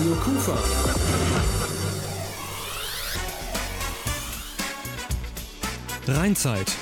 Radio Kufa. Rheinzeit.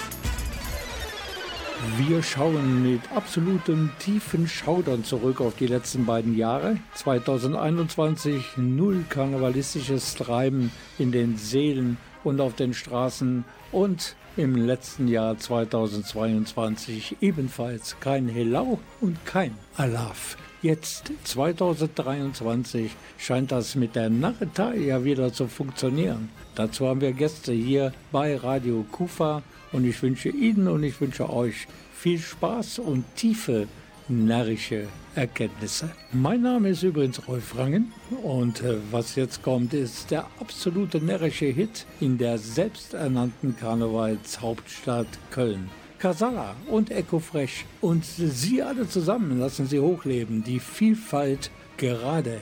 Wir schauen mit absolutem tiefen Schaudern zurück auf die letzten beiden Jahre. 2021 null karnevalistisches Treiben in den Seelen und auf den Straßen und im letzten Jahr 2022 ebenfalls kein Helau und kein Alaf. Jetzt 2023 scheint das mit der Narretei ja wieder zu funktionieren. Dazu haben wir Gäste hier bei Radio Kufa und ich wünsche Ihnen und ich wünsche euch viel Spaß und tiefe närrische Erkenntnisse. Mein Name ist übrigens Rolf Rangen und äh, was jetzt kommt, ist der absolute närrische Hit in der selbsternannten Karnevalshauptstadt Köln. Casala und Echo Fresh und Sie alle zusammen lassen Sie hochleben, die Vielfalt gerade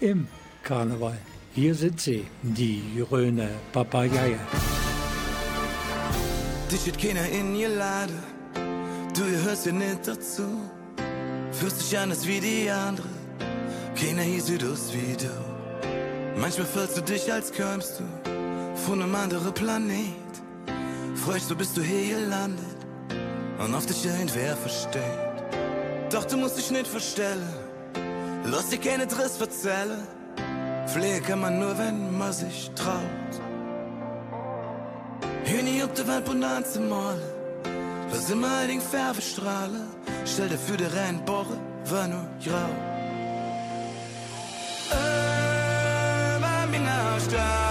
im Karneval. Hier sind sie, die Röne Papageien. Dich hat keiner in ihr Lade, du gehörst ja nicht dazu. Fühlst dich anders wie die andere. Keiner hier sieht aus wie du. Manchmal fühlst du dich, als kämst du von einem anderen Planet. Freust du, bist du hier gelandet und auf dich irgendwer versteht. Doch du musst dich nicht verstellen, lass dir keine Driss erzählen. Pflege kann man nur, wenn man sich traut. Nie auf der Welt Bonanza malen, lass immer den Färbe strahlen. Stell dir für die Rennbohre, war nur grau. Über meiner Stadt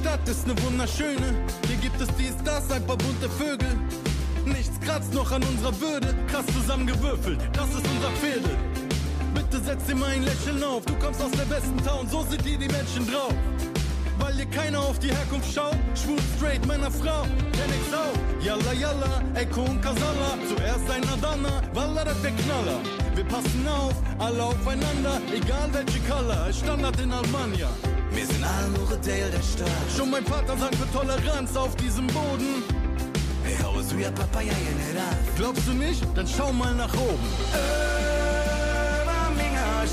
Stadt ist ne wunderschöne. Hier gibt es dies, das, ein paar bunte Vögel. Nichts kratzt noch an unserer Würde. Krass zusammengewürfelt, das ist unser Viertel. Bitte setz dir mal ein Lächeln auf. Du kommst aus der besten Town, so sind hier die Menschen drauf. Weil hier keiner auf die Herkunft schaut. Schwul, straight, Männer, Frau, kenn ich's auch. Yalla, yalla, Echo und Kasala. Zuerst ein Adana, Walla, das der Knaller. Wir passen auf, alle aufeinander, egal welche Color. Standard in Almania. Wir sind alle nur Teil der Stadt. Schon mein Vater sagt für Toleranz auf diesem Boden. Hey, es wie ein Papaya nicht ab. Glaubst du nicht? Dann schau mal nach oben. Über meiner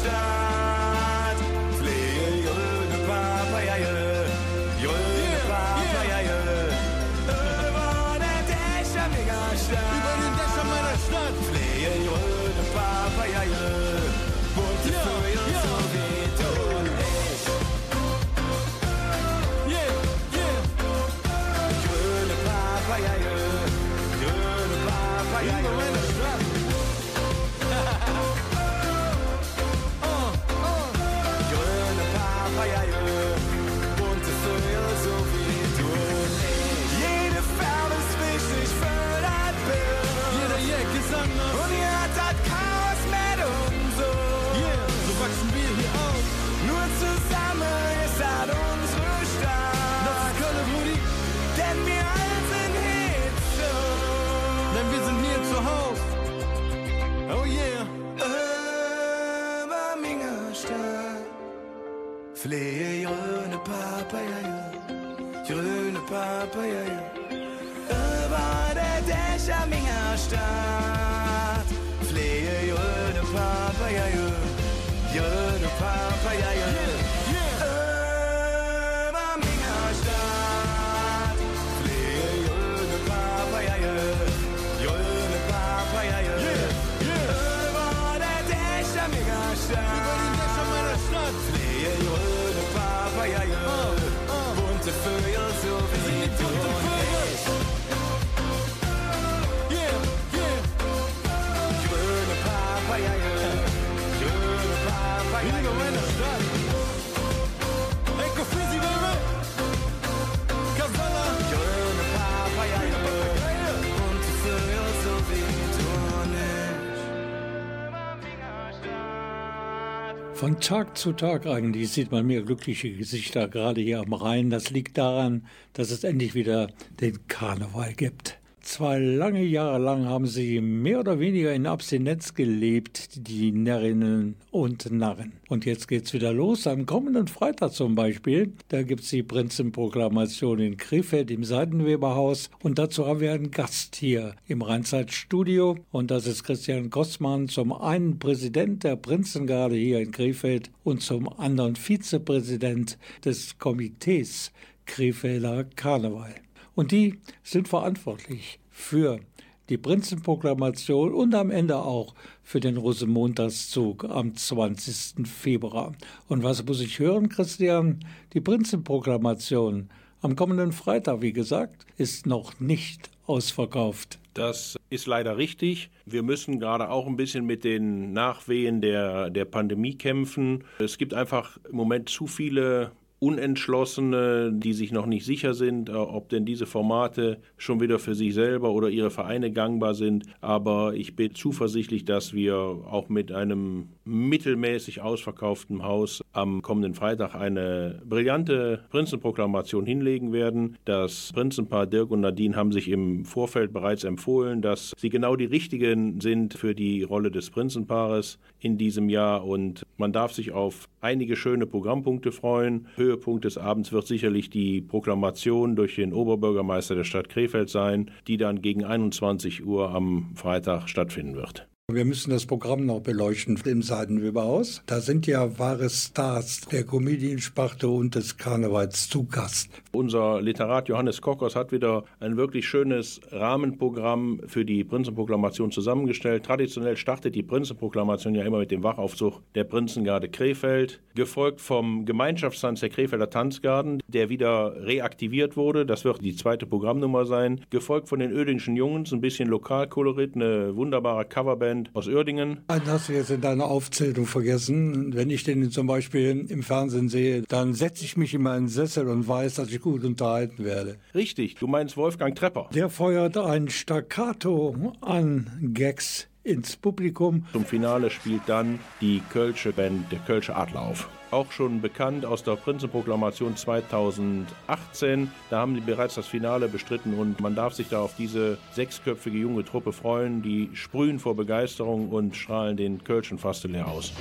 Von Tag zu Tag eigentlich sieht man mehr glückliche Gesichter, gerade hier am Rhein. Das liegt daran, dass es endlich wieder den Karneval gibt. Zwei lange Jahre lang haben sie mehr oder weniger in Abstinenz gelebt, die Närrinnen und Narren. Und jetzt geht's wieder los. Am kommenden Freitag zum Beispiel, da gibt's die Prinzenproklamation in Krefeld im Seidenweberhaus. Und dazu haben wir einen Gast hier im Rheinzeitstudio. Und das ist Christian Gossmann, zum einen Präsident der Prinzengarde hier in Krefeld und zum anderen Vizepräsident des Komitees Krefelder Karneval. Und die sind verantwortlich für die Prinzenproklamation und am Ende auch für den Rosenmontagszug am 20. Februar. Und was muss ich hören, Christian? Die Prinzenproklamation am kommenden Freitag, wie gesagt, ist noch nicht ausverkauft. Das ist leider richtig. Wir müssen gerade auch ein bisschen mit den Nachwehen der, der Pandemie kämpfen. Es gibt einfach im Moment zu viele Unentschlossene, die sich noch nicht sicher sind, äh, ob denn diese Formate schon wieder für sich selber oder ihre Vereine gangbar sind. Aber ich bin zuversichtlich, dass wir auch mit einem mittelmäßig ausverkauften Haus am kommenden Freitag eine brillante Prinzenproklamation hinlegen werden. Das Prinzenpaar Dirk und Nadine haben sich im Vorfeld bereits empfohlen, dass sie genau die richtigen sind für die Rolle des Prinzenpaares in diesem Jahr und man darf sich auf einige schöne Programmpunkte freuen. Höhepunkt des Abends wird sicherlich die Proklamation durch den Oberbürgermeister der Stadt Krefeld sein, die dann gegen 21 Uhr am Freitag stattfinden wird. Wir müssen das Programm noch beleuchten im Seidenweberhaus. Da sind ja wahre Stars der Comediensparte und des Karnevals zu Gast. Unser Literat Johannes Kockers hat wieder ein wirklich schönes Rahmenprogramm für die Prinzenproklamation zusammengestellt. Traditionell startet die Prinzenproklamation ja immer mit dem Wachaufzug der Prinzengarde Krefeld, gefolgt vom Gemeinschaftstanz der Krefelder Tanzgarden, der wieder reaktiviert wurde. Das wird die zweite Programmnummer sein. Gefolgt von den Ödingschen Jungs, ein bisschen Lokalkolorit, eine wunderbare Coverband Band aus Uerdingen. Einen hast du jetzt in deiner Aufzählung vergessen. Wenn ich den zum Beispiel im Fernsehen sehe, dann setze ich mich in meinen Sessel und weiß, dass ich gut unterhalten werde. Richtig, du meinst Wolfgang Trepper. Der feuert ein Staccato an Gags ins Publikum. Zum Finale spielt dann die Kölsche Band, der Kölsche Adler auf auch schon bekannt aus der Prinzenproklamation 2018. Da haben sie bereits das Finale bestritten und man darf sich da auf diese sechsköpfige junge Truppe freuen. Die sprühen vor Begeisterung und strahlen den Kölschen fast leer aus.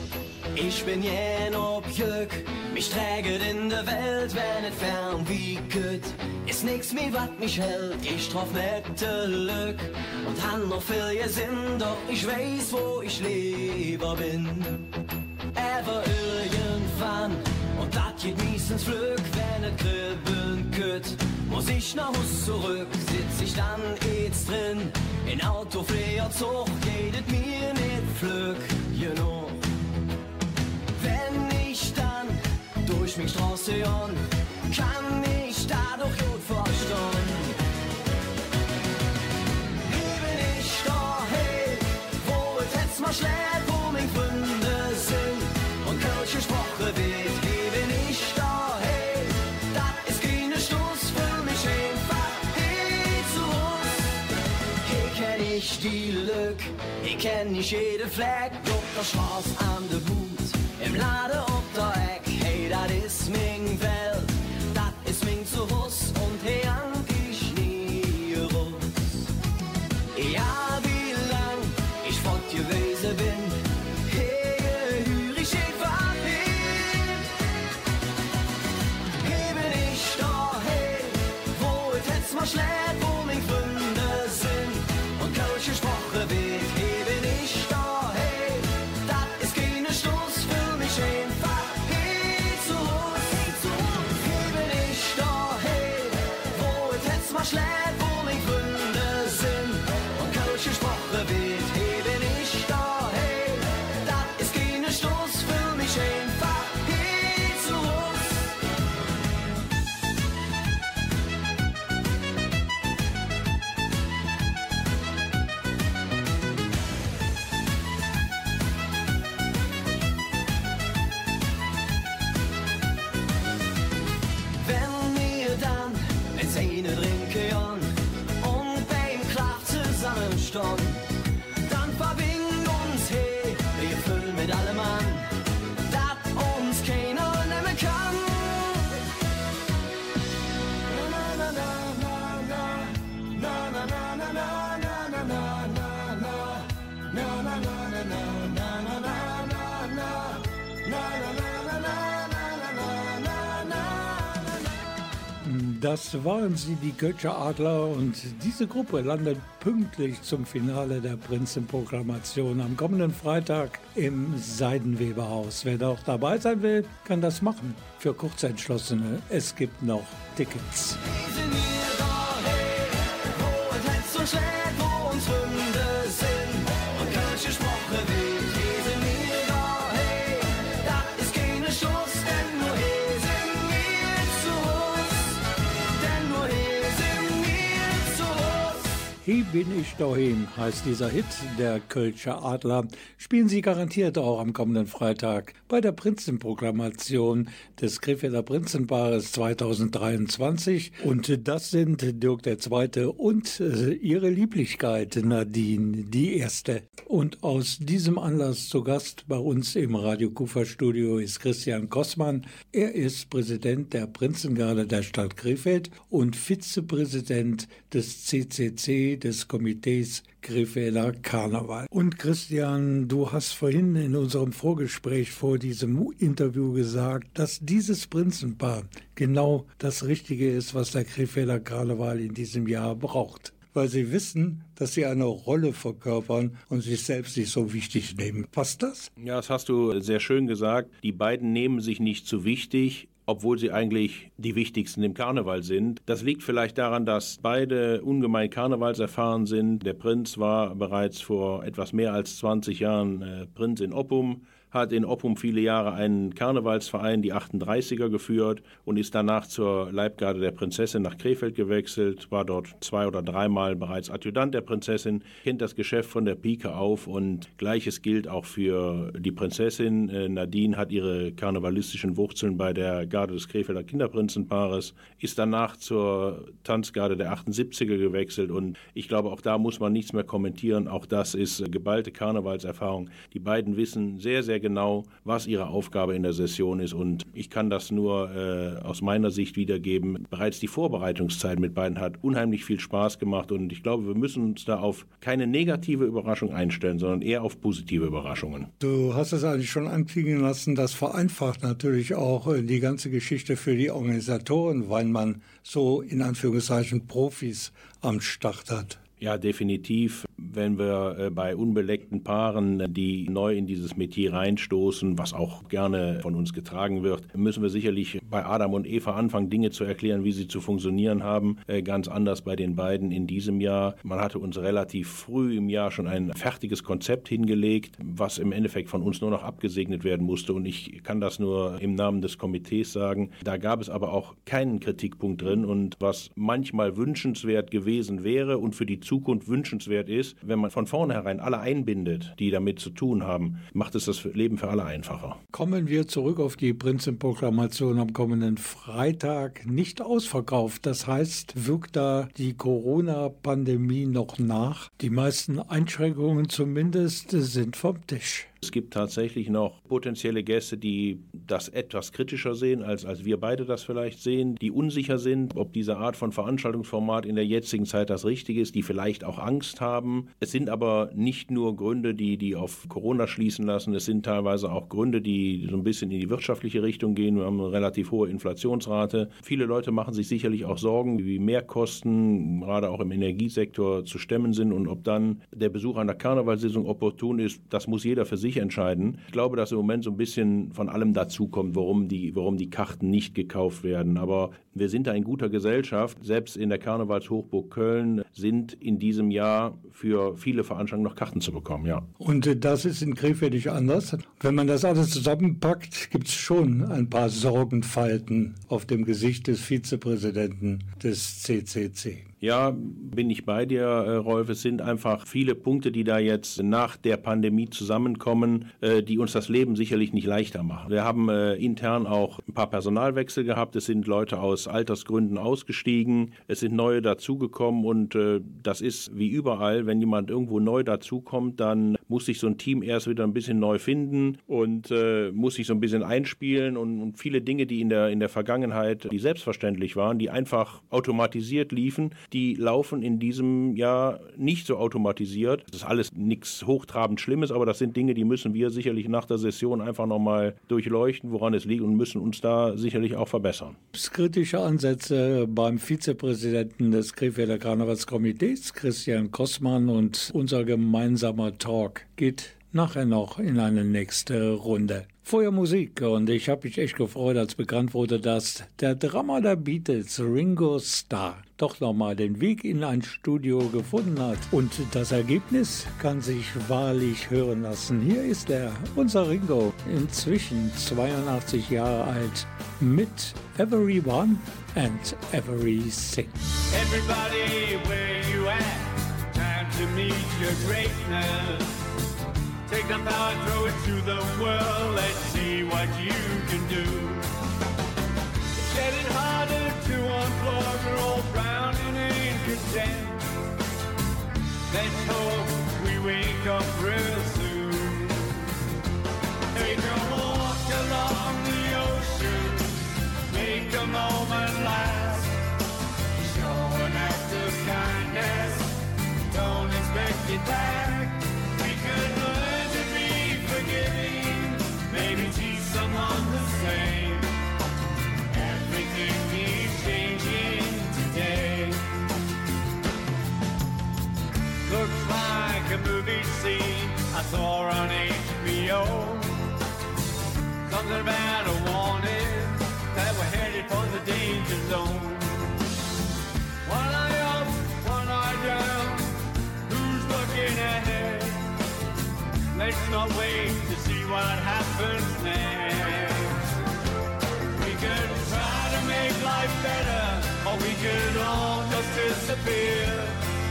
Ich bin jen ob Jück, mich träget in der Welt, wenn es fern wie Küt. Ist nix mehr, wat mich hält, ich troff nette Lück und han noch viel Sinn, doch ich weiß, wo ich lieber bin. Ever irgendwann und dat geht miesens Glück, wenn et kribbeln kütt. Muss ich nach Hus zurück, sitz ich dann jetzt drin. In Auto, Fleer, Zug, geht mir nicht Flück, you know. Wenn ich dann durch mich Straße on, ich die Lück, hier kenn ich jede Fleck, doch das Schwarz an der Hut, im Lade ob der Eck, hey, das ist mein Welt, Das waren sie, die Götscher Adler, und diese Gruppe landet pünktlich zum Finale der Prinzenproklamation am kommenden Freitag im Seidenweberhaus. Wer noch dabei sein will, kann das machen. Für Kurzentschlossene, es gibt noch Tickets. Wir sind hier daheim, wo Hier bin ich daheim heißt dieser Hit der Kölscher Adler. Spielen Sie garantiert auch am kommenden Freitag bei der Prinzenproklamation des Krefelder Prinzenpaares 2023. Und das sind Dirk II. und äh, ihre Lieblichkeit Nadine, die erste. Und aus diesem Anlass zu Gast bei uns im Radio Kufa Studio ist Christian Kossmann. Er ist Präsident der Prinzengarde der Stadt Krefeld und Vizepräsident des CCC, des Komitees Krefelder Karneval. Und Christian, du hast vorhin in unserem Vorgespräch vor diesem Interview gesagt, dass dieses Prinzenpaar genau das Richtige ist, was der Krefelder Karneval in diesem Jahr braucht. Weil sie wissen, dass sie eine Rolle verkörpern und sich selbst nicht so wichtig nehmen. Passt das? Ja, das hast du sehr schön gesagt. Die beiden nehmen sich nicht zu wichtig obwohl sie eigentlich die wichtigsten im Karneval sind. Das liegt vielleicht daran, dass beide ungemein karnevalserfahren sind. Der Prinz war bereits vor etwas mehr als 20 Jahren äh, Prinz in Oppum, hat in Oppum viele Jahre einen Karnevalsverein, die 38er, geführt und ist danach zur Leibgarde der Prinzessin nach Krefeld gewechselt, war dort zwei oder dreimal bereits Adjutant der Prinzessin, kennt das Geschäft von der Pike auf und gleiches gilt auch für die Prinzessin. Äh, Nadine hat ihre karnevalistischen Wurzeln bei der Garde des Krefelder Kinderprinzenpaares, ist danach zur Tanzgarde der 78er gewechselt und ich glaube, auch da muss man nichts mehr kommentieren. Auch das ist geballte Karnevalserfahrung. Die beiden wissen sehr, sehr genau, was ihre Aufgabe in der Session ist und ich kann das nur äh, aus meiner Sicht wiedergeben. Bereits die Vorbereitungszeit mit beiden hat unheimlich viel Spaß gemacht und ich glaube, wir müssen uns da auf keine negative Überraschung einstellen, sondern eher auf positive Überraschungen. Du hast es eigentlich schon anklingen lassen, das vereinfacht natürlich auch äh, die ganze Geschichte für die Organisatoren, weil man so in Anführungszeichen Profis am Start hat. Ja, definitiv. Wenn wir äh, bei unbeleckten Paaren, äh, die neu in dieses Metier reinstoßen, was auch gerne von uns getragen wird, müssen wir sicherlich bei Adam und Eva anfangen, Dinge zu erklären, wie sie zu funktionieren haben. Äh, ganz anders bei den beiden in diesem Jahr. Man hatte uns relativ früh im Jahr schon ein fertiges Konzept hingelegt, was im Endeffekt von uns nur noch abgesegnet werden musste. Und ich kann das nur im Namen des Komitees sagen. Da gab es aber auch keinen Kritikpunkt drin. Und was manchmal wünschenswert gewesen wäre und für die Zukunft wünschenswert ist, wenn man von vornherein alle einbindet, die damit zu tun haben, macht es das Leben für alle einfacher. Kommen wir zurück auf die Prinzenproklamation am kommenden Freitag. Nicht ausverkauft. Das heißt, wirkt da die Corona-Pandemie noch nach? Die meisten Einschränkungen zumindest sind vom Tisch. Es gibt tatsächlich noch potenzielle Gäste, die das etwas kritischer sehen, als, als wir beide das vielleicht sehen, die unsicher sind, ob diese Art von Veranstaltungsformat in der jetzigen Zeit das Richtige ist, die vielleicht auch Angst haben. Es sind aber nicht nur Gründe, die, die auf Corona schließen lassen, es sind teilweise auch Gründe, die so ein bisschen in die wirtschaftliche Richtung gehen. Wir haben eine relativ hohe Inflationsrate. Viele Leute machen sich sicherlich auch Sorgen, wie Mehrkosten gerade auch im Energiesektor zu stemmen sind und ob dann der Besuch einer Karnevalssitzung opportun ist, das muss jeder für sich entscheiden. Ich glaube, dass im Moment so ein bisschen von allem dazukommt, warum die, warum die Karten nicht gekauft werden. Aber wir sind da in guter Gesellschaft. Selbst in der Karnevalshochburg Köln sind in diesem Jahr für viele Veranstaltungen noch Karten zu bekommen, ja. Und äh, das ist in Krefeld nicht anders. Wenn man das alles zusammenpackt, gibt es schon ein paar Sorgenfalten auf dem Gesicht des Vizepräsidenten des CCC. Ja, bin ich bei dir, äh, Rolf. Es sind einfach viele Punkte, die da jetzt nach der Pandemie zusammenkommen, äh, die uns das Leben sicherlich nicht leichter machen. Wir haben äh, intern auch paar Personalwechsel gehabt. Es sind Leute aus Altersgründen ausgestiegen. Es sind neue dazugekommen und äh, das ist wie überall, wenn jemand irgendwo neu dazukommt, dann muss sich so ein Team erst wieder ein bisschen neu finden und äh, muss sich so ein bisschen einspielen und, und viele Dinge, die in der, in der Vergangenheit, die selbstverständlich waren, die einfach automatisiert liefen, die laufen in diesem Jahr nicht so automatisiert. Das ist alles nichts hochtrabend Schlimmes, aber das sind Dinge, die müssen wir sicherlich nach der Session einfach nochmal durchleuchten, woran es liegt und müssen uns uns da sicherlich auch verbessern. Kritische Ansätze beim Vizepräsidenten des Krefelder Karnevalskomitees, Christian Kossmann, und unser gemeinsamer Talk geht nachher noch in eine nächste Runde. Vorher Musik und ich habe mich echt gefreut, als bekannt wurde, dass der Drama der Beatles, Ringo Starr, doch nochmal den Weg in ein Studio gefunden hat. Und das Ergebnis kann sich wahrlich hören lassen. Hier ist er, unser Ringo, inzwischen 82 Jahre alt, mit Everyone and Everything. Everybody, where you at? Time to meet your greatness. Take the power, throw it to the world. Let's see what you can do. It's getting harder to unplug. We're all drowning in content. Let's hope we wake up real soon. Take a walk along the ocean. Make a saw on HBO. Something about a warning that we're headed for the danger zone. One eye up, one eye down. Who's looking ahead? Let's not wait to see what happens next. We could try to make life better, or we could all just disappear.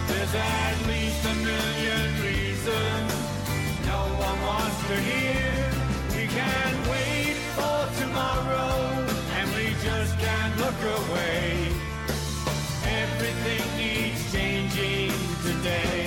There's at least a million reasons wants to hear. We can't wait for tomorrow, and we just can't look away. Everything needs changing today.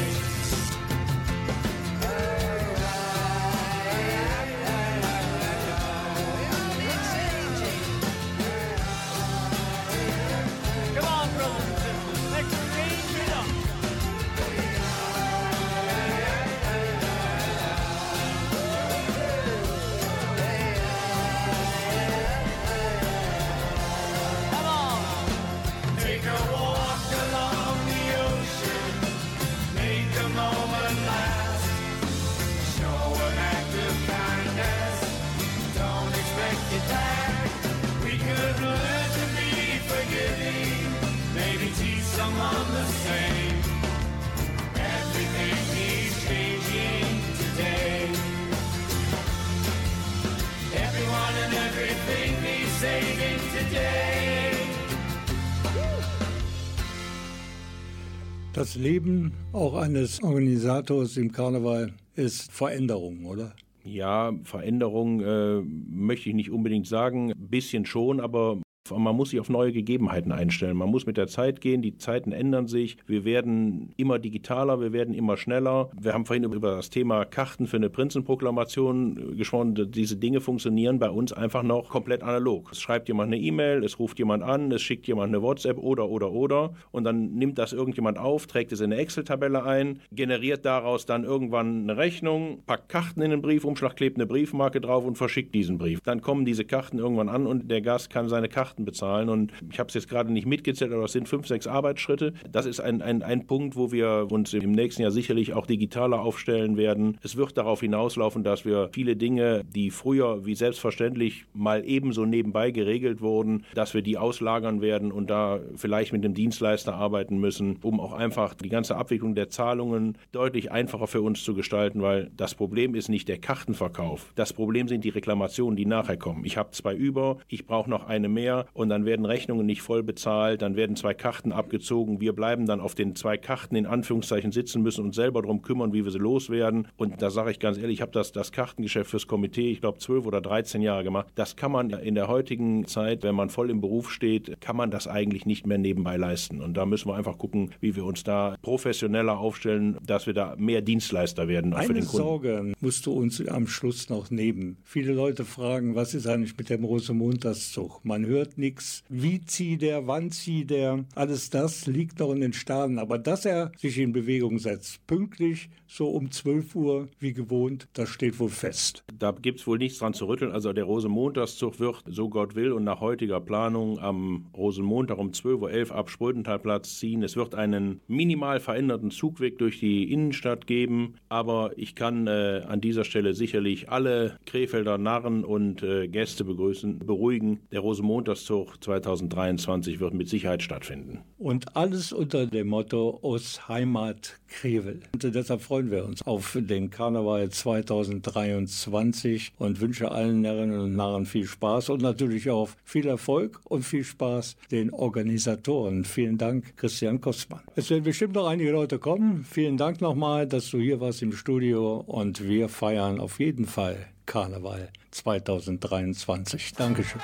Leben auch eines Organisators im Karneval ist Veränderung, oder? Ja, Veränderung äh, möchte ich nicht unbedingt sagen. Ein bisschen schon, aber man muss sich auf neue Gegebenheiten einstellen. Man muss mit der Zeit gehen, die Zeiten ändern sich. Wir werden immer digitaler, wir werden immer schneller. Wir haben vorhin über das Thema Karten für eine Prinzenproklamation gesprochen. Diese Dinge funktionieren bei uns einfach noch komplett analog. Es schreibt jemand eine E-Mail, es ruft jemand an, es schickt jemand eine WhatsApp oder, oder, oder. Und dann nimmt das irgendjemand auf, trägt es in eine Excel-Tabelle ein, generiert daraus dann irgendwann eine Rechnung, packt Karten in den Briefumschlag, klebt eine Briefmarke drauf und verschickt diesen Brief. Dann kommen diese Karten irgendwann an und der Gast kann seine Karten bezahlen. Und ich habe es jetzt gerade nicht mitgezählt, aber es sind fünf, sechs Arbeitsschritte. Das ist ein, ein, ein Punkt, wo wir uns im nächsten Jahr sicherlich auch digitaler aufstellen werden. Es wird darauf hinauslaufen, dass wir viele Dinge, die früher wie selbstverständlich mal ebenso nebenbei geregelt wurden, dass wir die auslagern werden und da vielleicht mit dem Dienstleister arbeiten müssen, um auch einfach die ganze Abwicklung der Zahlungen deutlich einfacher für uns zu gestalten, weil das Problem ist nicht der Kartenverkauf. Das Problem sind die Reklamationen, die nachher kommen. Ich habe zwei über, ich brauche noch eine mehr und dann werden Rechnungen nicht voll bezahlt, dann werden zwei Karten abgezogen. Wir bleiben dann auf den zwei Karten in Anführungszeichen sitzen müssen und selber darum kümmern, wie wir sie loswerden. Und da sage ich ganz ehrlich, ich habe das, das Kartengeschäft fürs Komitee, ich glaube, zwölf oder 13 Jahre gemacht. Das kann man in der heutigen Zeit, wenn man voll im Beruf steht, kann man das eigentlich nicht mehr nebenbei leisten. Und da müssen wir einfach gucken, wie wir uns da professioneller aufstellen, dass wir da mehr Dienstleister werden auch für Eine den Kunden. Sorge musst du uns am Schluss noch nehmen. Viele Leute fragen, was ist eigentlich mit dem Rosamunderzug? Man hört nichts. Wie zieht er, wann zieht er, alles das liegt noch in den Sternen. Aber dass er sich in Bewegung setzt, pünktlich so um 12 Uhr wie gewohnt, das steht wohl fest. Da gibt es wohl nichts dran zu rütteln. Also der Rosenmontagszug wird, so Gott will und nach heutiger Planung, am Rosenmontag um 12.11 Uhr ab Sprödentalplatz ziehen. Es wird einen minimal veränderten Zugweg durch die Innenstadt geben, aber ich kann äh, an dieser Stelle sicherlich alle Krefelder Narren und äh, Gäste begrüßen, beruhigen. Der Rosenmontagszug 2023 wird mit Sicherheit stattfinden. Und alles unter dem Motto aus Heimat Krevel. Und deshalb freuen wir uns auf den Karneval 2023 und wünsche allen Närrinnen und Narren viel Spaß und natürlich auch viel Erfolg und viel Spaß den Organisatoren. Vielen Dank, Christian Kostmann. Es werden bestimmt noch einige Leute kommen. Vielen Dank nochmal, dass du hier warst im Studio und wir feiern auf jeden Fall Karneval 2023. Dankeschön.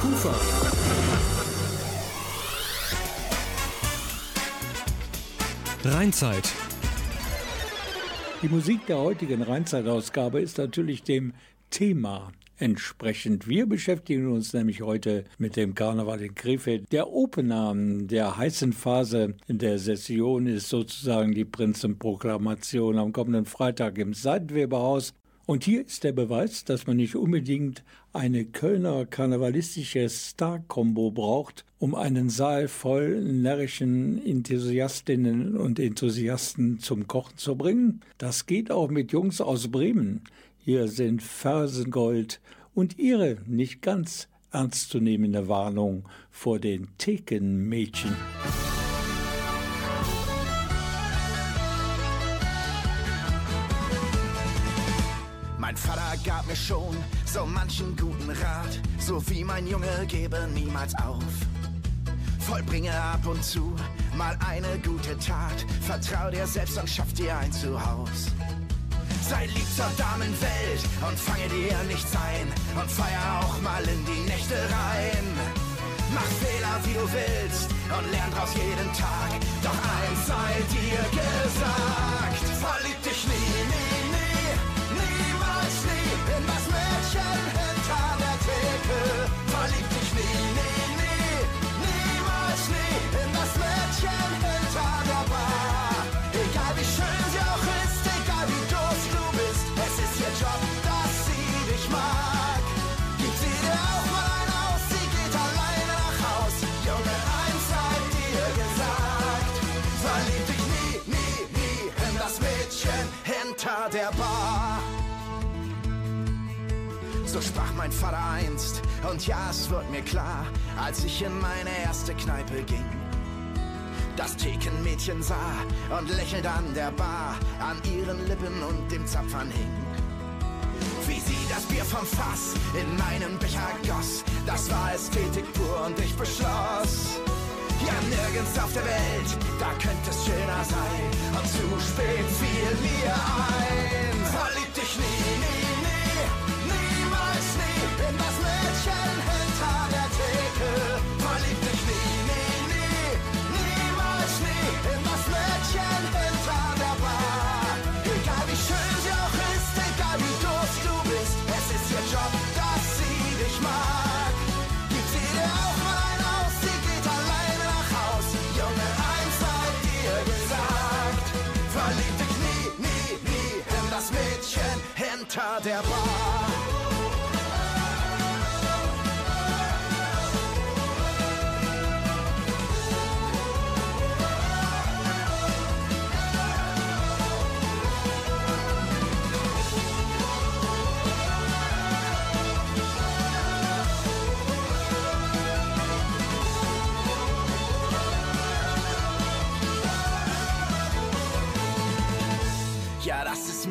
Kufa. Rheinzeit. Die Musik der heutigen Rheinzeitausgabe ist natürlich dem Thema entsprechend. Wir beschäftigen uns nämlich heute mit dem Karneval in Krefeld. Der Opener der heißen Phase der Session ist sozusagen die Prinzenproklamation am kommenden Freitag im Seitenweberhaus. Und hier ist der Beweis, dass man nicht unbedingt eine Kölner karnevalistische Star-Kombo braucht, um einen Saal voll närrischen Enthusiastinnen und Enthusiasten zum Kochen zu bringen. Das geht auch mit Jungs aus Bremen. Hier sind Fersengold und ihre nicht ganz ernstzunehmende Warnung vor den Thekenmädchen. Mein Vater gab mir schon so manchen guten Rat, so wie mein Junge gebe niemals auf. Vollbringe ab und zu mal eine gute Tat, vertrau dir selbst und schaff dir ein Zuhause. Sei lieb zur Damenwelt und fange dir nichts ein und feier auch mal in die Nächte rein. Mach Fehler wie du willst und lern draus jeden Tag. Doch eins sei dir gesagt: hinter der Bar. So sprach mein Vater einst, und ja, es wird mir klar, als ich in meine erste Kneipe ging. Das Thekenmädchen sah und lächelt an der Bar, an ihren Lippen und dem Zapfern hing. Wie sie das Bier vom Fass in meinen Becher goss, das war Ästhetik pur und ich beschloss. Ja, nirgends auf der Welt, da könnte es schöner sein. Und zu spät fiel mir ein. Verlieb dich nie, nie, nie, niemals nie in das hinter der Bar.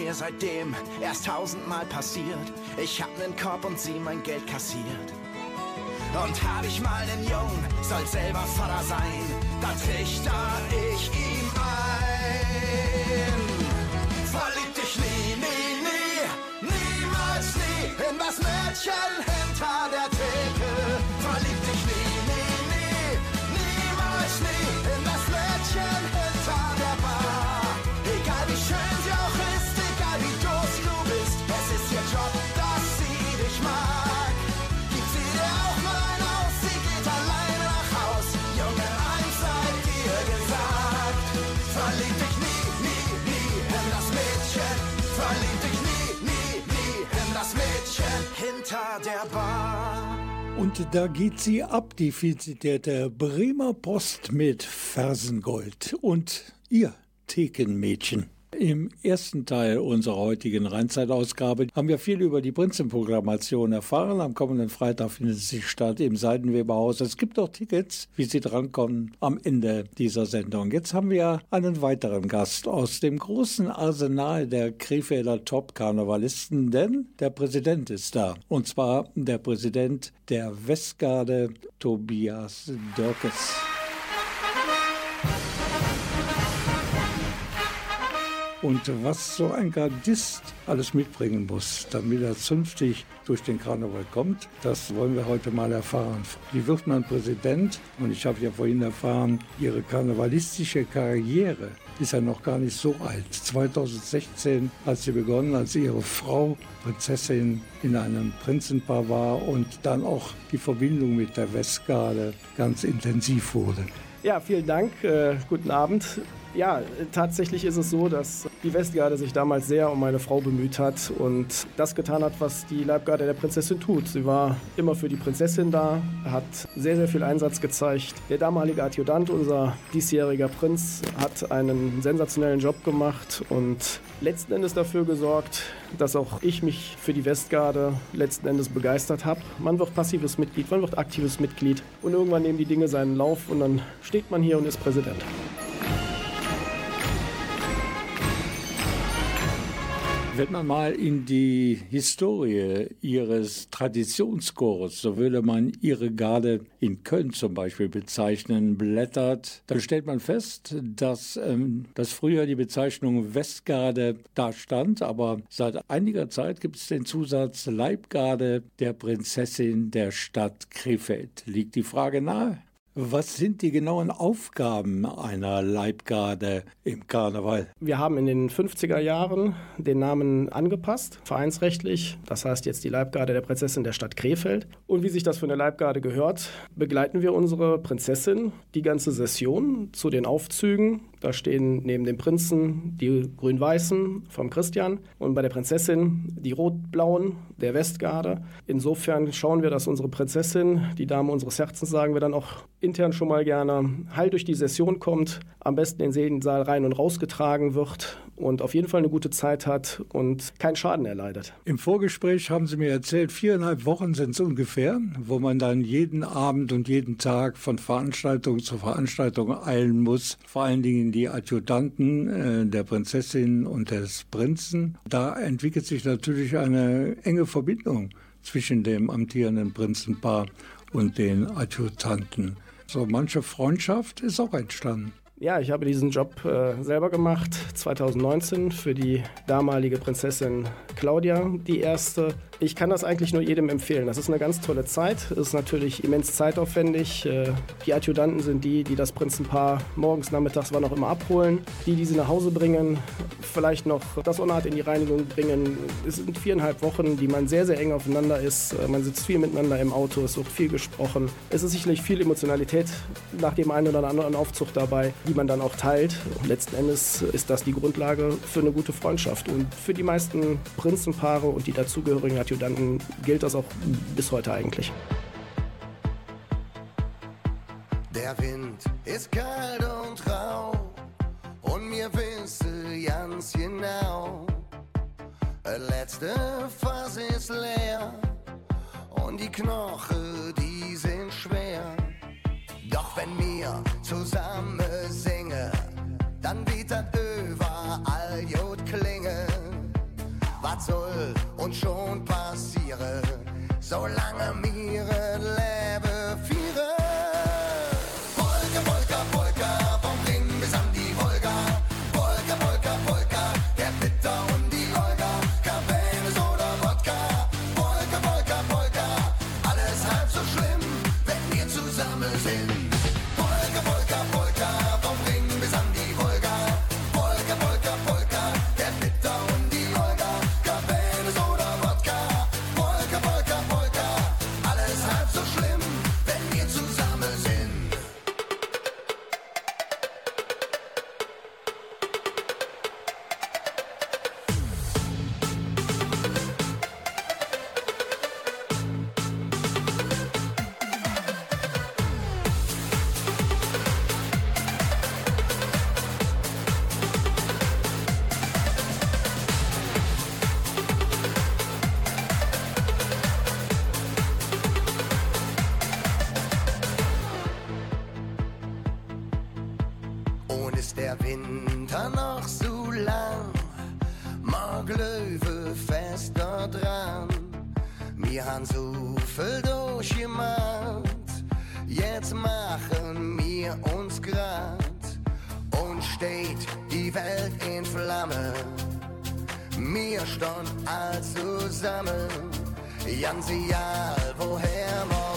Mir seitdem erst tausendmal passiert. Ich hab nen Korb und sie mein Geld kassiert. Und hab ich mal nen Jungen, soll selber Vater sein, dann trichter ich ihm ein. Verlieb dich nie, nie, nie, niemals nie in das Mädchen da geht sie ab, die vielzitierte Bremer Post mit Fersengold. Und ihr Thekenmädchen. Im ersten Teil unserer heutigen Rheinzeitausgabe haben wir viel über die Prinzenprogrammation erfahren. Am kommenden Freitag findet sie statt im Seidenweberhaus. Es gibt auch Tickets, wie Sie drankommen, am Ende dieser Sendung. Jetzt haben wir einen weiteren Gast aus dem großen Arsenal der Krefelder Top-Karnevalisten, denn der Präsident ist da. Und zwar der Präsident der Westgarde, Tobias Dörkes. Und was so ein Gardist alles mitbringen muss, damit er zünftig durch den Karneval kommt, das wollen wir heute mal erfahren. Wie wird man Präsident? Und ich habe ja vorhin erfahren, ihre karnevalistische Karriere ist ja noch gar nicht so alt. 2016 hat sie begonnen, als ihre Frau Prinzessin in einem Prinzenpaar war und dann auch die Verbindung mit der Westgarde ganz intensiv wurde. Ja, vielen Dank. Äh, guten Abend. Ja, tatsächlich ist es so, dass die Westgarde sich damals sehr um meine Frau bemüht hat und das getan hat, was die Leibgarde der Prinzessin tut. Sie war immer für die Prinzessin da, hat sehr, sehr viel Einsatz gezeigt. Der damalige Adjutant, unser diesjähriger Prinz, hat einen sensationellen Job gemacht und letzten Endes dafür gesorgt, dass auch ich mich für die Westgarde letzten Endes begeistert habe. Man wird passives Mitglied, man wird aktives Mitglied und irgendwann nehmen die Dinge seinen Lauf und dann steht man hier und ist Präsident. Wenn man mal in die Historie ihres Traditionschores, so würde man ihre Garde in Köln zum Beispiel bezeichnen, blättert, dann stellt man fest, dass, ähm, dass früher die Bezeichnung Westgarde da stand, aber seit einiger Zeit gibt es den Zusatz Leibgarde der Prinzessin der Stadt Krefeld. Liegt die Frage nahe? Was sind die genauen Aufgaben einer Leibgarde im Karneval? Wir haben in den 50er Jahren den Namen angepasst, vereinsrechtlich. Das heißt jetzt die Leibgarde der Prinzessin der Stadt Krefeld. Und wie sich das für eine Leibgarde gehört, begleiten wir unsere Prinzessin die ganze Session zu den Aufzügen. Da stehen neben dem Prinzen die grün-weißen vom Christian und bei der Prinzessin die rot-blauen der Westgarde. Insofern schauen wir, dass unsere Prinzessin, die Dame unseres Herzens, sagen wir dann auch intern schon mal gerne, heil durch die Session kommt, am besten in den Saal rein und rausgetragen wird und auf jeden Fall eine gute Zeit hat und keinen Schaden erleidet. Im Vorgespräch haben Sie mir erzählt, viereinhalb Wochen sind es ungefähr, wo man dann jeden Abend und jeden Tag von Veranstaltung zu Veranstaltung eilen muss. Vor allen Dingen die Adjutanten äh, der Prinzessin und des Prinzen. Da entwickelt sich natürlich eine enge Verbindung zwischen dem amtierenden Prinzenpaar und den Adjutanten. So manche Freundschaft ist auch entstanden. Ja, ich habe diesen Job äh, selber gemacht, 2019, für die damalige Prinzessin Claudia, die erste. Ich kann das eigentlich nur jedem empfehlen. Das ist eine ganz tolle Zeit, ist natürlich immens zeitaufwendig. Äh, die Adjutanten sind die, die das Prinzenpaar morgens, nachmittags, wann auch immer abholen, die, die sie nach Hause bringen, vielleicht noch das Ornat in die Reinigung bringen. Es sind viereinhalb Wochen, die man sehr, sehr eng aufeinander ist. Äh, man sitzt viel miteinander im Auto, es wird viel gesprochen. Es ist sicherlich viel Emotionalität nach dem einen oder anderen Aufzug dabei die man dann auch teilt. Letzten Endes ist das die Grundlage für eine gute Freundschaft. Und für die meisten Prinzenpaare und die dazugehörigen Adjutanten gilt das auch bis heute eigentlich. Der Wind ist kalt und rau und mir wisse ganz genau. Letzte Phase ist leer und die Knochen, die sind schwer. Wenn wir zusammen singen, dann das überall gut klingen. Was soll uns schon passieren, solange wir leben Welt in Flamme. Mir stand all zusammen, ganz egal woher wir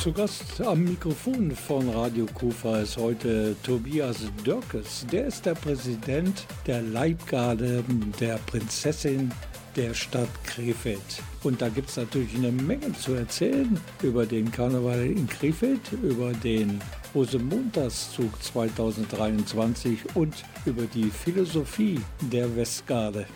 Zu Gast am Mikrofon von Radio Kufa ist heute Tobias Dörkes. Der ist der Präsident der Leibgarde der Prinzessin der Stadt Krefeld. Und da gibt es natürlich eine Menge zu erzählen über den Karneval in Krefeld, über den Rosenmontagszug 2023 und über die Philosophie der Westgarde.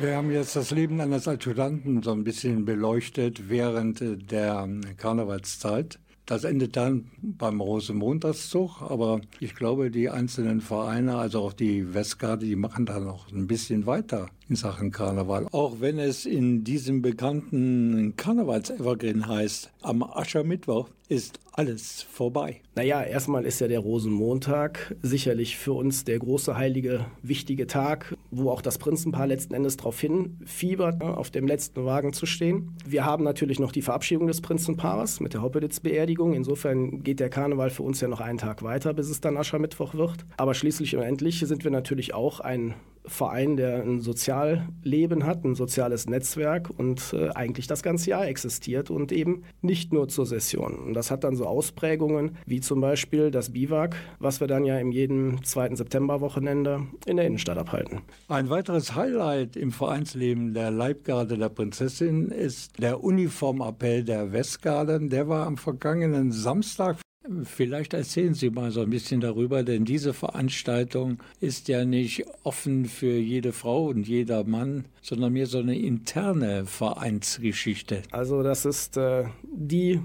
Wir haben jetzt das Leben eines Adjutanten so ein bisschen beleuchtet während äh, der Karnevalszeit. Das endet dann beim Rosenmontagszug, aber ich glaube, die einzelnen Vereine, also auch die Westgarde, die machen da noch ein bisschen weiter in Sachen Karneval. Auch wenn es in diesem bekannten Karnevals-Evergreen heißt, am Aschermittwoch ist alles vorbei. Naja, erstmal ist ja der Rosenmontag sicherlich für uns der große, heilige, wichtige Tag, wo auch das Prinzenpaar letzten Endes darauf hinfiebert, ne, auf dem letzten Wagen zu stehen. Wir haben natürlich noch die Verabschiedung des Prinzenpaares mit der Hoppeditz-Beerdigung. Insofern geht der Karneval für uns ja noch einen Tag weiter, bis es dann Aschermittwoch wird. Aber schließlich und endlich sind wir natürlich auch ein Verein, der ein Sozialleben hat, ein soziales Netzwerk und äh, eigentlich das ganze Jahr existiert und eben nicht nur zur Session. Und das hat dann so Ausprägungen wie zum Beispiel das Biwak, was wir dann ja in jedem zweiten Septemberwochenende in der Innenstadt abhalten. Ein weiteres Highlight im Vereinsleben der Leibgarde der Prinzessin ist der Uniformappell der Westgarde. Der war am vergangenen Samstag. Vielleicht erzählen Sie mal so ein bisschen darüber, denn diese Veranstaltung ist ja nicht offen für jede Frau und jeder Mann, sondern mehr so eine interne Vereinsgeschichte. Also das ist äh, die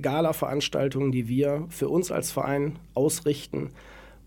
Gala-Veranstaltung, die wir für uns als Verein ausrichten,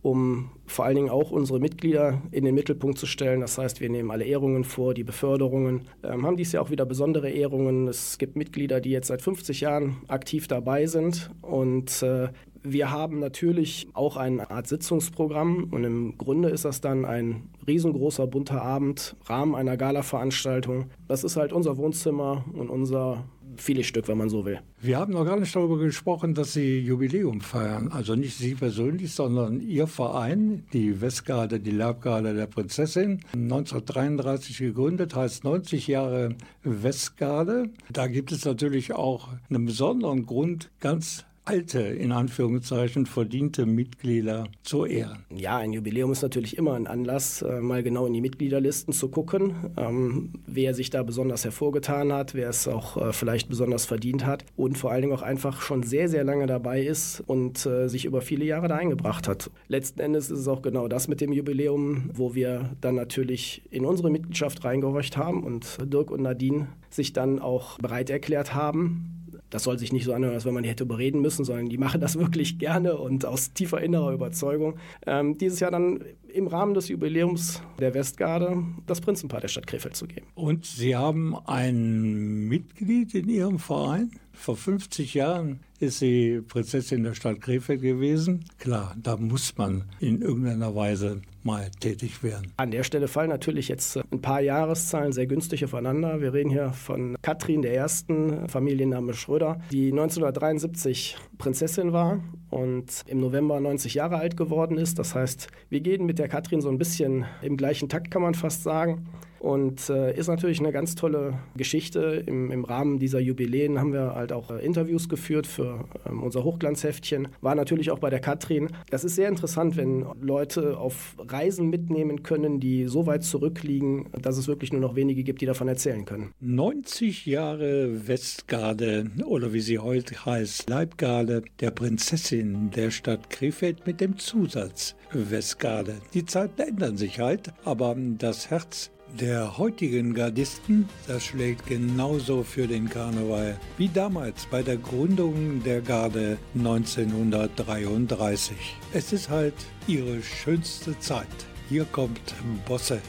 um vor allen Dingen auch unsere Mitglieder in den Mittelpunkt zu stellen. Das heißt, wir nehmen alle Ehrungen vor, die Beförderungen, ähm, haben dies Jahr auch wieder besondere Ehrungen. Es gibt Mitglieder, die jetzt seit 50 Jahren aktiv dabei sind und äh, wir haben natürlich auch eine Art Sitzungsprogramm und im Grunde ist das dann ein riesengroßer bunter Abend, Rahmen einer Gala-Veranstaltung. Das ist halt unser Wohnzimmer und unser vieles Stück, wenn man so will. Wir haben noch gar nicht darüber gesprochen, dass Sie Jubiläum feiern. Also nicht Sie persönlich, sondern Ihr Verein, die Westgarde, die Leibgarde der Prinzessin. 1933 gegründet, heißt 90 Jahre Westgarde. Da gibt es natürlich auch einen besonderen Grund, ganz alte, in Anführungszeichen, verdiente Mitglieder zu ehren. Ja, ein Jubiläum ist natürlich immer ein Anlass, äh, mal genau in die Mitgliederlisten zu gucken, ähm, wer sich da besonders hervorgetan hat, wer es auch äh, vielleicht besonders verdient hat und vor allen Dingen auch einfach schon sehr, sehr lange dabei ist und äh, sich über viele Jahre da eingebracht hat. Letzten Endes ist es auch genau das mit dem Jubiläum, wo wir dann natürlich in unsere Mitgliedschaft reingehorcht haben und Dirk und Nadine sich dann auch bereit erklärt haben, das soll sich nicht so anhören, als wenn man die hätte überreden müssen, sondern die machen das wirklich gerne und aus tiefer innerer Überzeugung. Ähm, dieses Jahr dann im Rahmen des Jubiläums der Westgarde das Prinzenpaar der Stadt Krefeld zu geben. Und Sie haben ein Mitglied in Ihrem Verein? Vor 50 Jahren ist sie Prinzessin der Stadt Krefeld gewesen. Klar, da muss man in irgendeiner Weise mal tätig werden. An der Stelle fallen natürlich jetzt ein paar Jahreszahlen sehr günstig aufeinander. Wir reden hier von Katrin der Ersten, Familienname Schröder, die 1973 Prinzessin war und im November 90 Jahre alt geworden ist. Das heißt, wir gehen mit der Katrin so ein bisschen im gleichen Takt, kann man fast sagen. Und äh, ist natürlich eine ganz tolle Geschichte. Im, Im, Rahmen dieser Jubiläen haben wir halt auch äh, Interviews geführt für ähm, unser Hochglanzheftchen. War natürlich auch bei der Katrin. Das ist sehr interessant, wenn Leute auf Reisen mitnehmen können, die so weit zurückliegen, dass es wirklich nur noch wenige gibt, die davon erzählen können. 90 Jahre Westgarde oder wie sie heute heißt, Leibgarde der Prinzessin der Stadt Krefeld mit dem Zusatz Westgarde. Die Zeiten ändern sich halt, aber das Herz der heutigen Gardisten, das schlägt genauso für den Karneval wie damals bei der Gründung der Garde 1933. Es ist halt ihre schönste Zeit. Hier kommt Bosse.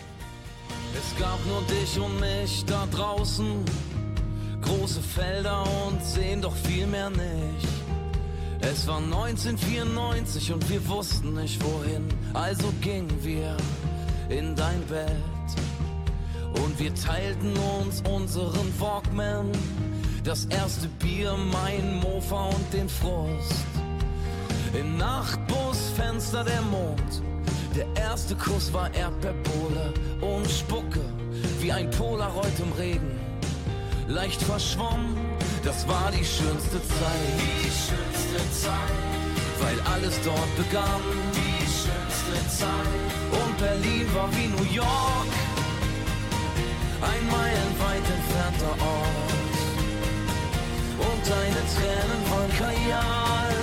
Es gab nur dich und mich da draußen, große Felder und sehen doch viel mehr nicht. Es war 1994 und wir wussten nicht wohin, also gingen wir in dein Bett. Und wir teilten uns unseren Walkman, das erste Bier, mein Mofa und den Frust. Im Nachtbusfenster der Mond, der erste Kuss war Erdbeerbohle und Spucke, wie ein Polaroid im Regen. Leicht verschwommen, das war die schönste Zeit. Die schönste Zeit, weil alles dort begann. Die schönste Zeit, und Berlin war wie New York ein meilenweit entfernter Ort. Und deine Tränen waren Kajal.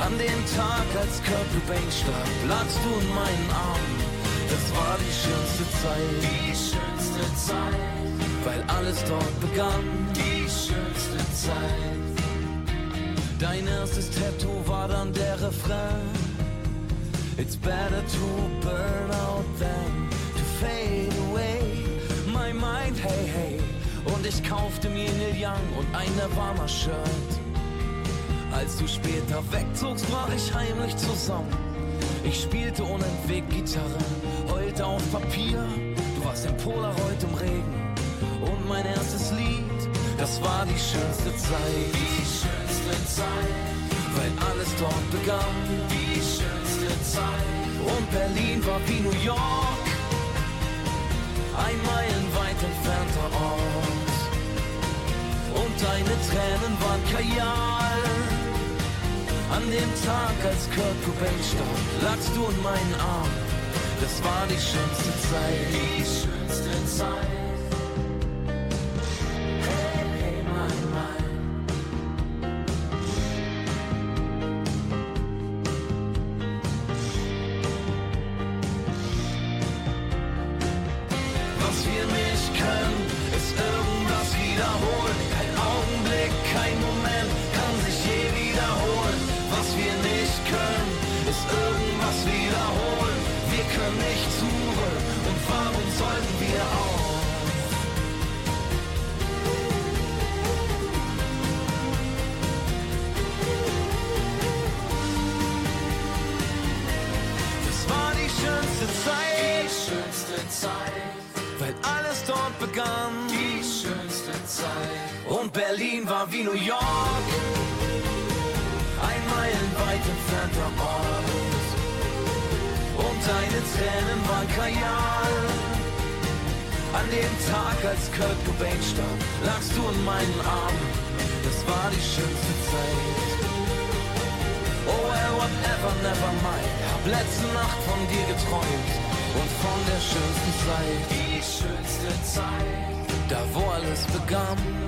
An dem Tag, als Kurt Cobain starb, lagst du in meinen Armen. Das war die schönste Zeit. Die schönste Zeit. Weil alles dort begann. Die schönste Zeit. Dein erstes Tattoo war dann der Refrain. It's better to burn out than to fade my mind, hey, hey. Und ich kaufte mir Neil Young und ein Nirvana-Shirt. Als du später wegzogst, brach ich heimlich zusammen. Ich spielte unentwegt Gitarre, heulte auf Papier. Du warst ein Polaroid im Regen. Und mein erstes Lied, das war die schönste Zeit. Die schönste Zeit, weil alles dort begann. Die schönste Zeit. Und Berlin war wie New York ein meilenweit entfernter Ort. Und deine Tränen waren Kajal. An dem Tag, als Kurt Cobain starb, lagst du in meinen Armen. Das war die schönste Zeit. Die schönste Zeit. Als Kurt Cobain starb, lagst du in meinen Armen. Das war die schönste Zeit. Oh well, whatever, never mind. Hab letzte Nacht von dir geträumt und von der schönsten Zeit. Die schönste Zeit. Da wo alles begann.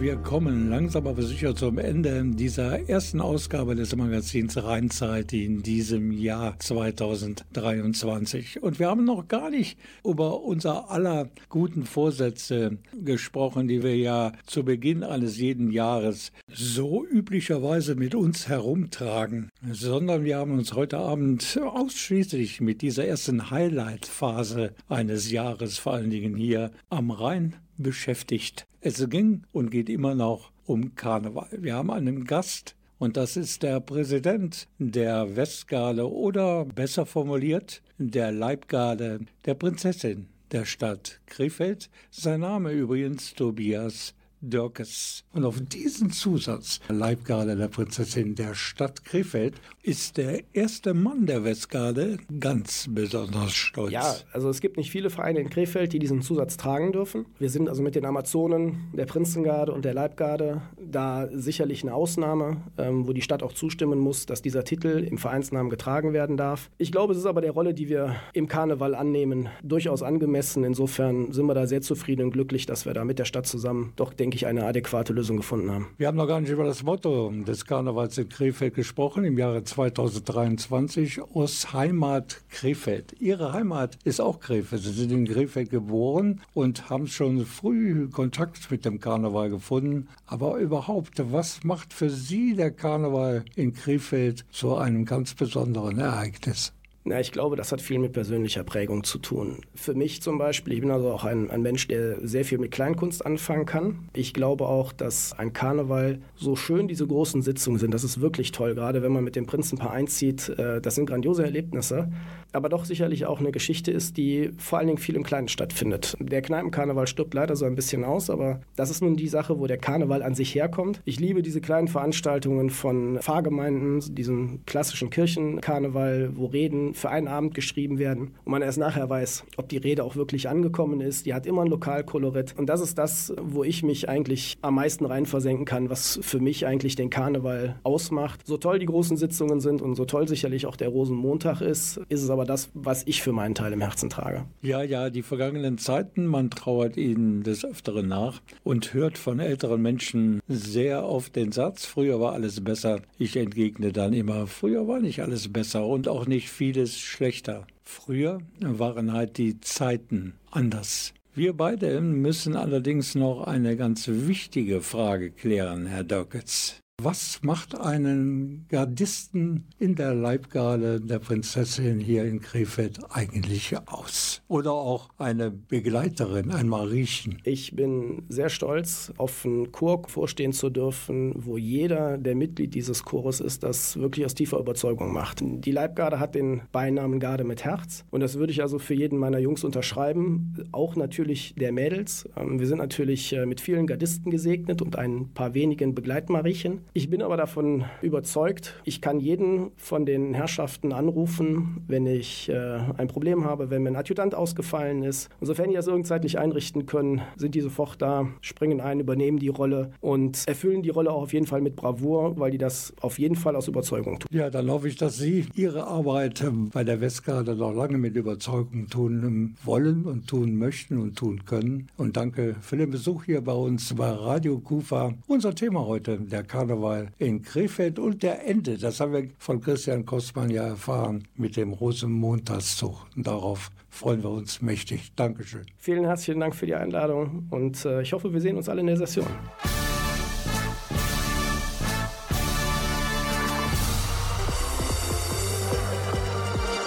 Wir kommen langsam aber sicher zum Ende dieser ersten Ausgabe des Magazins Rheinzeit in diesem Jahr 2023. Und wir haben noch gar nicht über unser aller guten Vorsätze gesprochen, die wir ja zu Beginn eines jeden Jahres so üblicherweise mit uns herumtragen, sondern wir haben uns heute Abend ausschließlich mit dieser ersten Highlight-Phase eines Jahres, vor allen Dingen hier am Rhein, beschäftigt. Es ging und geht immer noch um Karneval. Wir haben einen Gast und das ist der Präsident der Westgarde oder besser formuliert der Leibgarde der Prinzessin der Stadt Krefeld. Sein Name übrigens Tobias Dörkes. Und auf diesen Zusatz, Leibgarde der Prinzessin der Stadt Krefeld, ist der erste Mann der Westgarde ganz besonders stolz. Ja, also es gibt nicht viele Vereine in Krefeld, die diesen Zusatz tragen dürfen. Wir sind also mit den Amazonen, der Prinzengarde und der Leibgarde da sicherlich eine Ausnahme, ähm, wo die Stadt auch zustimmen muss, dass dieser Titel im Vereinsnamen getragen werden darf. Ich glaube, es ist aber der Rolle, die wir im Karneval annehmen, durchaus angemessen. Insofern sind wir da sehr zufrieden und glücklich, dass wir da mit der Stadt zusammen doch, denke ich, eine adäquate Lösung gefunden haben. Wir haben noch gar nicht über das Motto des Karnevals in Krefeld gesprochen im Jahre 2023 aus Heimat Krefeld. Ihre Heimat ist auch Krefeld. Sie sind in Krefeld geboren und haben schon früh Kontakt mit dem Karneval gefunden. Aber überhaupt, was macht für Sie der Karneval in Krefeld zu einem ganz besonderen Ereignis? Na, ich glaube, das hat viel mit persönlicher Prägung zu tun. Für mich zum Beispiel, ich bin also auch ein, ein, Mensch, der sehr viel mit Kleinkunst anfangen kann. Ich glaube auch, dass ein Karneval, so schön diese großen Sitzungen sind, das ist wirklich toll, gerade wenn man mit dem Prinzenpaar einzieht, äh, das sind grandiose Erlebnisse, aber doch sicherlich auch eine Geschichte ist, die vor allen Dingen viel im Kleinen stattfindet. Der Kneipenkarneval stirbt leider so ein bisschen aus, aber das ist nun die Sache, wo der Karneval an sich herkommt. Ich liebe diese kleinen Veranstaltungen von Pfarrgemeinden, diesem klassischen Kirchenkarneval, wo Reden für einen Abend geschrieben werden und man erst nachher weiß, ob die Rede auch wirklich angekommen ist. Die hat immer ein Lokalkolorit. Und das ist das, wo ich mich eigentlich am meisten rein versenken kann, was für mich eigentlich den Karneval ausmacht. So toll die großen Sitzungen sind und so toll sicherlich auch der Rosenmontag ist, ist es aber das, was ich für meinen Teil im Herzen trage. Ja, ja, die vergangenen Zeiten, man trauert ihnen des Öfteren nach und hört von älteren Menschen sehr oft den Satz, früher war alles besser. Ich entgegne dann immer, früher war nicht alles besser und auch nicht vieles schlechter. Früher waren halt die Zeiten anders. Wir beide müssen allerdings noch eine ganz wichtige Frage klären, Herr Dockets. Was macht einen Gardisten in der Leibgarde der Prinzessin hier in Krefeld eigentlich aus? Oder auch eine Begleiterin, ein Mariechen? Ich bin sehr stolz, auf einen Chor vorstehen zu dürfen, wo jeder, der Mitglied dieses Chores ist, das wirklich aus tiefer Überzeugung macht. Die Leibgarde hat den Beinamen Garde mit Herz und das würde ich also für jeden meiner Jungs unterschreiben, auch natürlich der Mädels. Ähm, wir sind natürlich äh, mit vielen Gardisten gesegnet und ein paar wenigen Begleitmariechen. Ich bin aber davon überzeugt, ich kann jeden von den Herrschaften anrufen, wenn ich äh, ein Problem habe, wenn mein Adjutant ausgefallen ist. Und sofern die das irgendzeitlich einrichten können, sind die sofort da, springen ein, übernehmen die Rolle und erfüllen die Rolle auch auf jeden Fall mit Bravour, weil die das auf jeden Fall aus Überzeugung tun. Ja, dann hoffe ich, dass Sie Ihre Arbeit ähm, bei der Westgarde noch lange mit Überzeugung tun ähm, wollen und tun möchten und tun können. Und danke für den Besuch hier bei uns bei Radio Kufa. Unser Thema heute, der Karneval Karneval in Krefeld und der Ende, das haben wir von Christian Kostmann ja erfahren, mit dem Rosenmontagszug. Und darauf freuen wir uns mächtig. Dankeschön. Vielen herzlichen Dank für die Einladung und äh, ich hoffe, wir sehen uns alle in der Session.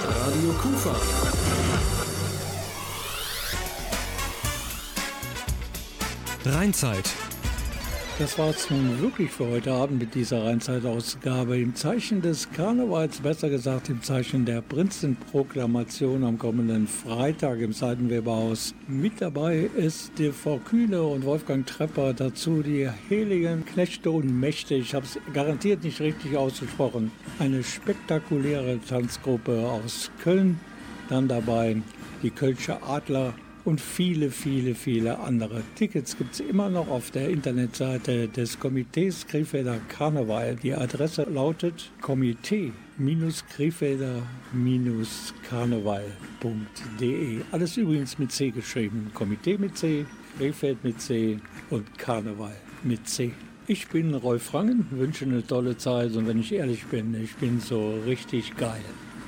Radio Kufa. Rheinzeit das war es nun wirklich für heute Abend mit dieser Rheinzeitausgabe. Im Zeichen des Karnevals, besser gesagt im Zeichen der Prinzenproklamation am kommenden Freitag im Seidenweberhaus. Mit dabei ist die Frau Kühne und Wolfgang Trepper, dazu die Heiligen Knechte und Mächte. Ich habe es garantiert nicht richtig ausgesprochen. Eine spektakuläre Tanzgruppe aus Köln. Dann dabei die Kölsche Adler und viele, viele, viele andere. Tickets gibt es immer noch auf der Internetseite des Komitees Krefelder Karneval. Die Adresse lautet komitee-krefelder-karneval.de. Alles übrigens mit C geschrieben. Komitee mit C, Krefeld mit C und Karneval mit C. Ich bin Rolf Rangen, wünsche eine tolle Zeit und wenn ich ehrlich bin, ich bin so richtig geil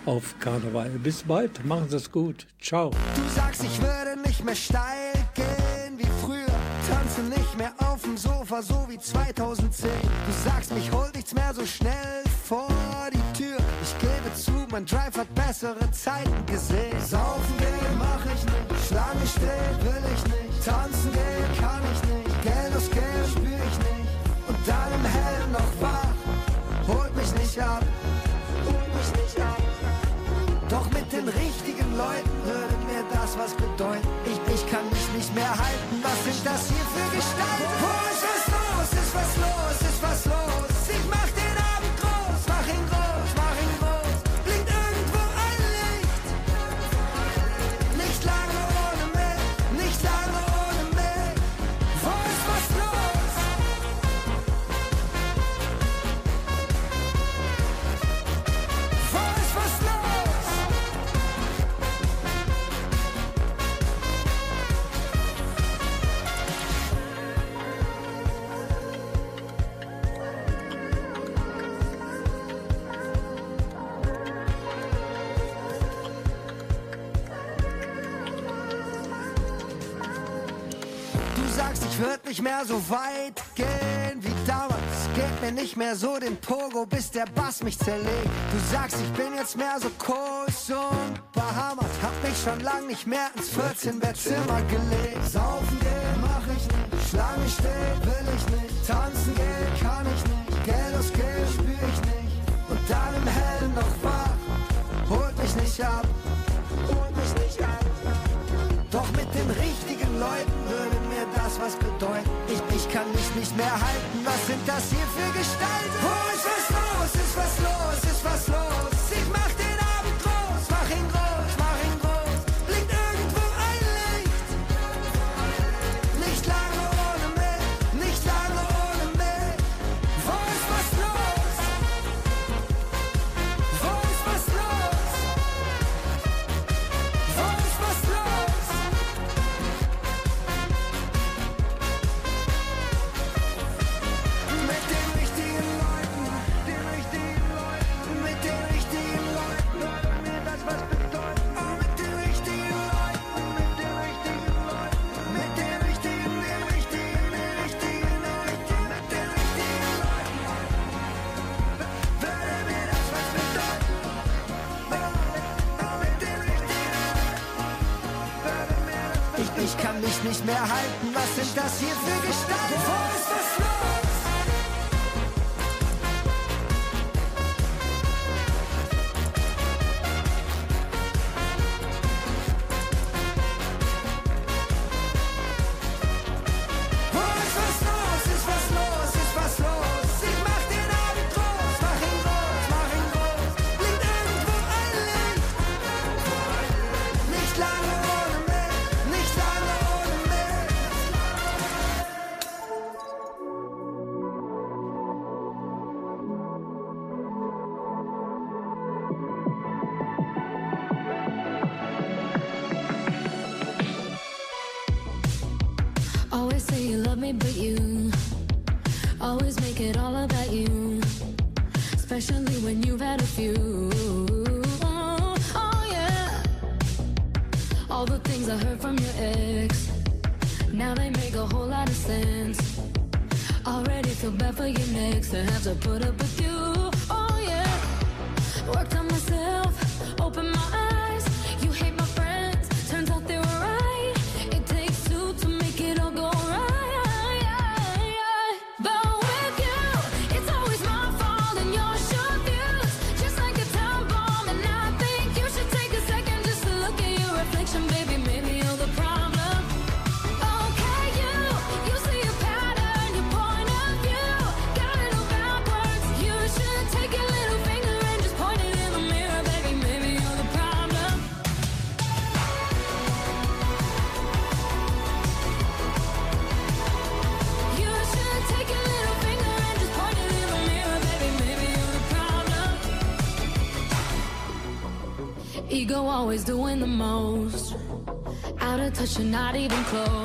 auf Karneval. Bis bald, machen Sie es gut. Ciao. Du sagst, ich würde nicht mehr steil gehen wie früher. Tanze nicht mehr auf dem Sofa, so wie 2010. Du sagst, mich holt nichts mehr so schnell vor die Tür. Ich gebe zu, mein Drive hat bessere Zeiten gesehen. Saufen gehen mach ich nicht, Schlange stehen will ich nicht. Tanzen gehen kann ich nicht, Geld aus Geld spür ich nicht. Und dann im Hellen noch wach, holt mich nicht ab, holt mich nicht ab. Den richtigen Leuten würde mir das was bedeuten. Ich, ich kann mich nicht mehr halten. Was sind das hier für Gestalten? Nicht mehr so weit gehen wie damals. Geht mir nicht mehr so den Pogo, bis der Bass mich zerlegt. Du sagst, ich bin jetzt mehr so Kurs und Bahamas. Hab mich schon lang nicht mehr ins 14-Bettzimmer gelegt. Saufen gehen mach ich nicht, Schlange stehen will ich nicht. Tanzen gehen kann ich nicht, Geld aus Geld spür ich nicht. Und dann im Hellen noch wach, holt mich nicht ab, holt mich nicht ab. Doch mit den richtigen Leuten würde mir das was bedeuten. Nicht mehr halten. Was sind das hier für Gestalten? Wo ist was los? Ist was los? Ist was los? Not even close.